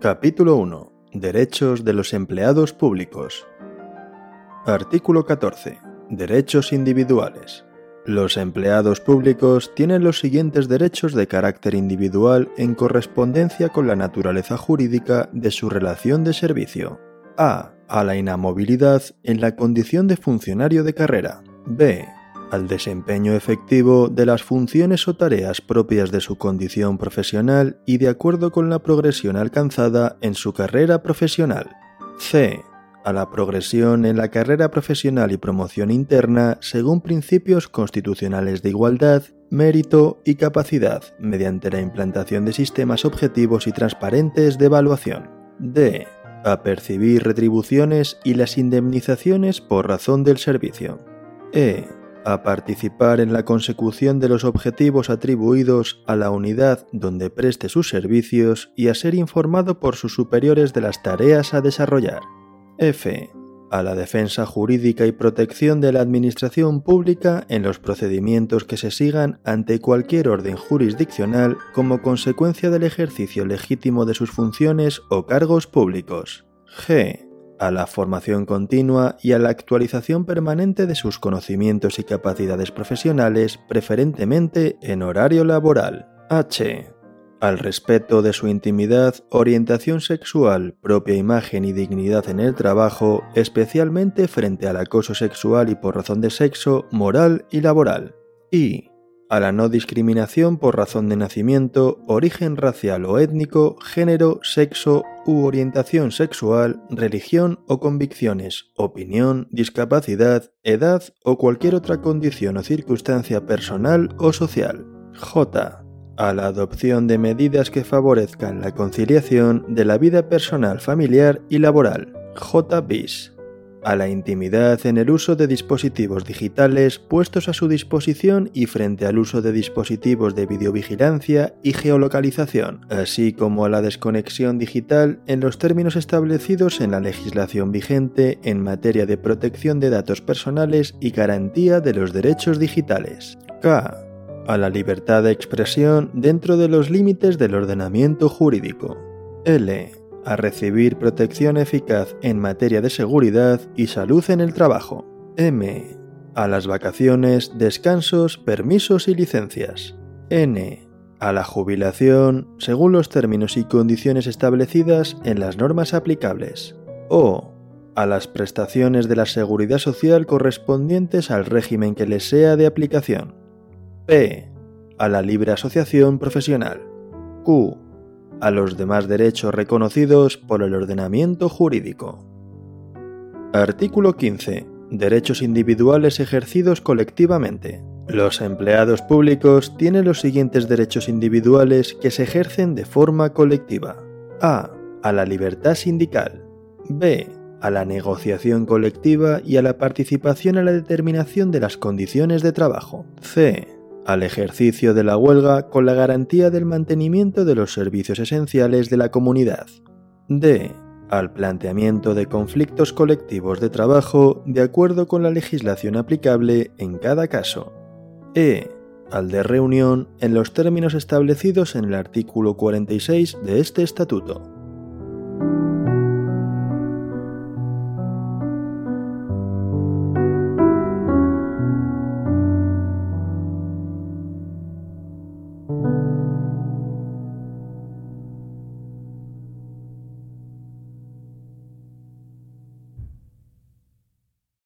Capítulo 1. Derechos de los empleados públicos. Artículo 14. Derechos individuales. Los empleados públicos tienen los siguientes derechos de carácter individual en correspondencia con la naturaleza jurídica de su relación de servicio. A. A la inamovilidad en la condición de funcionario de carrera. B al desempeño efectivo de las funciones o tareas propias de su condición profesional y de acuerdo con la progresión alcanzada en su carrera profesional. C. A la progresión en la carrera profesional y promoción interna según principios constitucionales de igualdad, mérito y capacidad mediante la implantación de sistemas objetivos y transparentes de evaluación. D. A percibir retribuciones y las indemnizaciones por razón del servicio. E a participar en la consecución de los objetivos atribuidos a la unidad donde preste sus servicios y a ser informado por sus superiores de las tareas a desarrollar. F. A la defensa jurídica y protección de la administración pública en los procedimientos que se sigan ante cualquier orden jurisdiccional como consecuencia del ejercicio legítimo de sus funciones o cargos públicos. G a la formación continua y a la actualización permanente de sus conocimientos y capacidades profesionales, preferentemente en horario laboral. H. Al respeto de su intimidad, orientación sexual, propia imagen y dignidad en el trabajo, especialmente frente al acoso sexual y por razón de sexo, moral y laboral. I a la no discriminación por razón de nacimiento, origen racial o étnico, género, sexo u orientación sexual, religión o convicciones, opinión, discapacidad, edad o cualquier otra condición o circunstancia personal o social. J. A la adopción de medidas que favorezcan la conciliación de la vida personal, familiar y laboral. J. bis a la intimidad en el uso de dispositivos digitales puestos a su disposición y frente al uso de dispositivos de videovigilancia y geolocalización, así como a la desconexión digital en los términos establecidos en la legislación vigente en materia de protección de datos personales y garantía de los derechos digitales. K. A la libertad de expresión dentro de los límites del ordenamiento jurídico. L a recibir protección eficaz en materia de seguridad y salud en el trabajo. M. A las vacaciones, descansos, permisos y licencias. N. A la jubilación, según los términos y condiciones establecidas en las normas aplicables. O. A las prestaciones de la seguridad social correspondientes al régimen que les sea de aplicación. P. A la libre asociación profesional. Q a los demás derechos reconocidos por el ordenamiento jurídico. Artículo 15. Derechos individuales ejercidos colectivamente. Los empleados públicos tienen los siguientes derechos individuales que se ejercen de forma colectiva. A. A la libertad sindical. B. A la negociación colectiva y a la participación en la determinación de las condiciones de trabajo. C al ejercicio de la huelga con la garantía del mantenimiento de los servicios esenciales de la comunidad. D. Al planteamiento de conflictos colectivos de trabajo de acuerdo con la legislación aplicable en cada caso. E. Al de reunión en los términos establecidos en el artículo 46 de este estatuto.